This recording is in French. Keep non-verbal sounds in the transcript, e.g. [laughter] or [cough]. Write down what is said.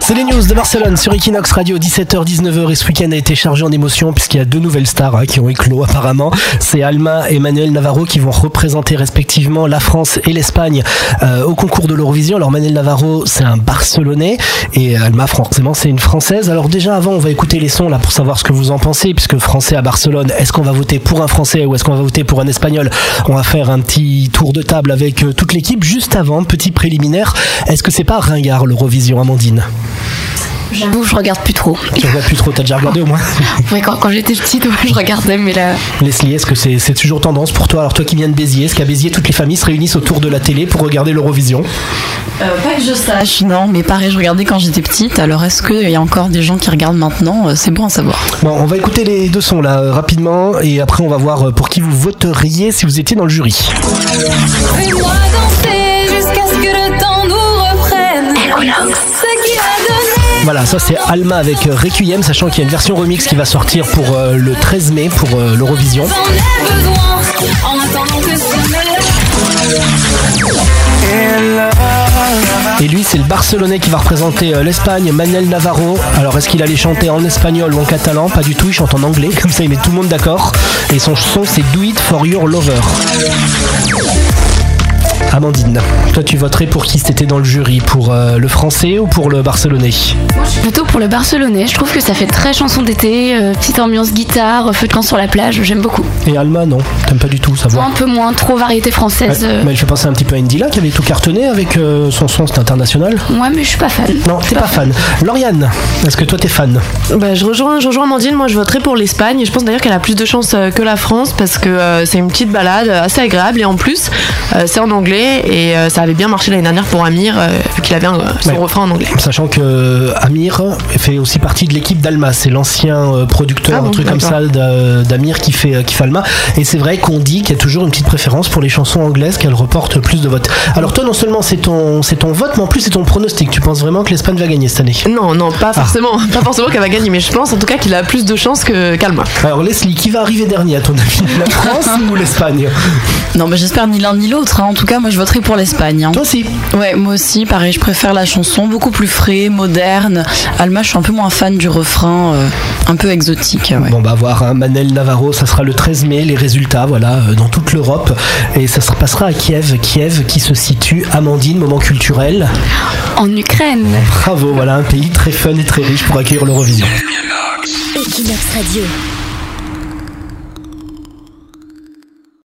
C'est les news de Barcelone sur Equinox Radio, 17h-19h et ce week-end a été chargé en émotion puisqu'il y a deux nouvelles stars hein, qui ont éclos apparemment. C'est Alma et Manuel Navarro qui vont représenter respectivement la France et l'Espagne euh, au concours de l'Eurovision. Alors Manuel Navarro c'est un Barcelonais et Alma forcément c'est une Française. Alors déjà avant on va écouter les sons là pour savoir ce que vous en pensez puisque Français à Barcelone, est-ce qu'on va voter pour un Français ou est-ce qu'on va voter pour un Espagnol? On va faire un petit tour de table avec euh, toute l'équipe. Juste avant, petit préliminaire, est-ce que c'est pas ringard l'Eurovision? Amandine J'avoue, je regarde plus trop. Tu regardes plus trop, t'as déjà regardé au moins [laughs] Oui, quand, quand j'étais petite, ouais, je regardais, mais là. Leslie, est-ce que c'est c'est toujours tendance pour toi? Alors toi qui viens de Béziers, est-ce qu'à Béziers toutes les familles se réunissent autour de la télé pour regarder l'Eurovision? Euh, pas que je sache, non, mais pareil, je regardais quand j'étais petite. Alors, est-ce qu'il y a encore des gens qui regardent maintenant? Euh, C'est bon à savoir. Bon, on va écouter les deux sons là euh, rapidement et après on va voir pour qui vous voteriez si vous étiez dans le jury. Fais-moi danser Voilà, ça c'est Alma avec euh, Requiem, sachant qu'il y a une version remix qui va sortir pour euh, le 13 mai pour euh, l'Eurovision. Et lui, c'est le Barcelonais qui va représenter l'Espagne, Manuel Navarro. Alors, est-ce qu'il allait chanter en espagnol ou en catalan? Pas du tout, il chante en anglais, [laughs] comme ça il met tout le monde d'accord. Et son son, c'est Do It for Your Lover. Amandine, toi tu voterais pour qui? C'était dans le jury Pour euh, le français ou pour le barcelonais? Moi, je suis plutôt pour le Barcelonais. Je trouve que ça fait très chanson d'été, euh, petite ambiance guitare, feu de camp sur la plage. J'aime beaucoup. Et Alma, non? T'aimes pas du tout, ça va un peu moins, trop variété française. Ouais, euh, mais je penser un petit peu à Indila qui avait tout cartonné avec euh, son son, c'est international. Moi, mais je suis pas fan. Non, t'es pas fan. Lauriane, est-ce que toi t'es fan? Bah, je rejoins, je rejoins Amandine, moi je voterai pour l'Espagne et je pense d'ailleurs qu'elle a plus de chance que la France parce que euh, c'est une petite balade assez agréable et en plus c'est en anglais et euh, ça avait bien marché l'année dernière pour Amir euh, vu qu'il avait un- son Ouais. refrain en anglais. Sachant que euh, Amir fait aussi partie de l'équipe d'Alma, c'est l'ancien euh, producteur, Ah bon, un truc comme ça d'Amir qui fait, euh, qui fait Alma. Et c'est vrai qu'on dit qu'il y a toujours une petite préférence pour les chansons anglaises, qu'elle reporte plus de votes. Alors toi, non seulement c'est ton, c'est ton vote, mais en plus c'est ton pronostic. Tu penses vraiment que l'Espagne va gagner cette année? Non, non, Ah. pas forcément, [laughs] pas forcément qu'elle va gagner, mais je pense en tout cas qu'il a plus de chance que qu'Alma. Alors Leslie, qui va arriver dernier à ton avis? La [laughs] France ou l'Espagne? Non, mais j'espère ni l'un ni l'autre. Hein. En tout cas, moi, je voterai pour l'Espagne. hein. Toi aussi Ouais, moi aussi, pareil, je préfère la chanson, beaucoup plus frais, moderne. Alma, je suis un peu moins fan du refrain, euh, un peu exotique. ouais. Bon bah voir hein, Manel Navarro, ça sera le 13 mai, les résultats voilà euh, dans toute l'Europe et ça se passera à Kiev, Kiev qui se situe Amandine, moment culturel. En Ukraine. Bravo, voilà un pays très fun et très riche pour accueillir l'Eurovision. Equinox Radio.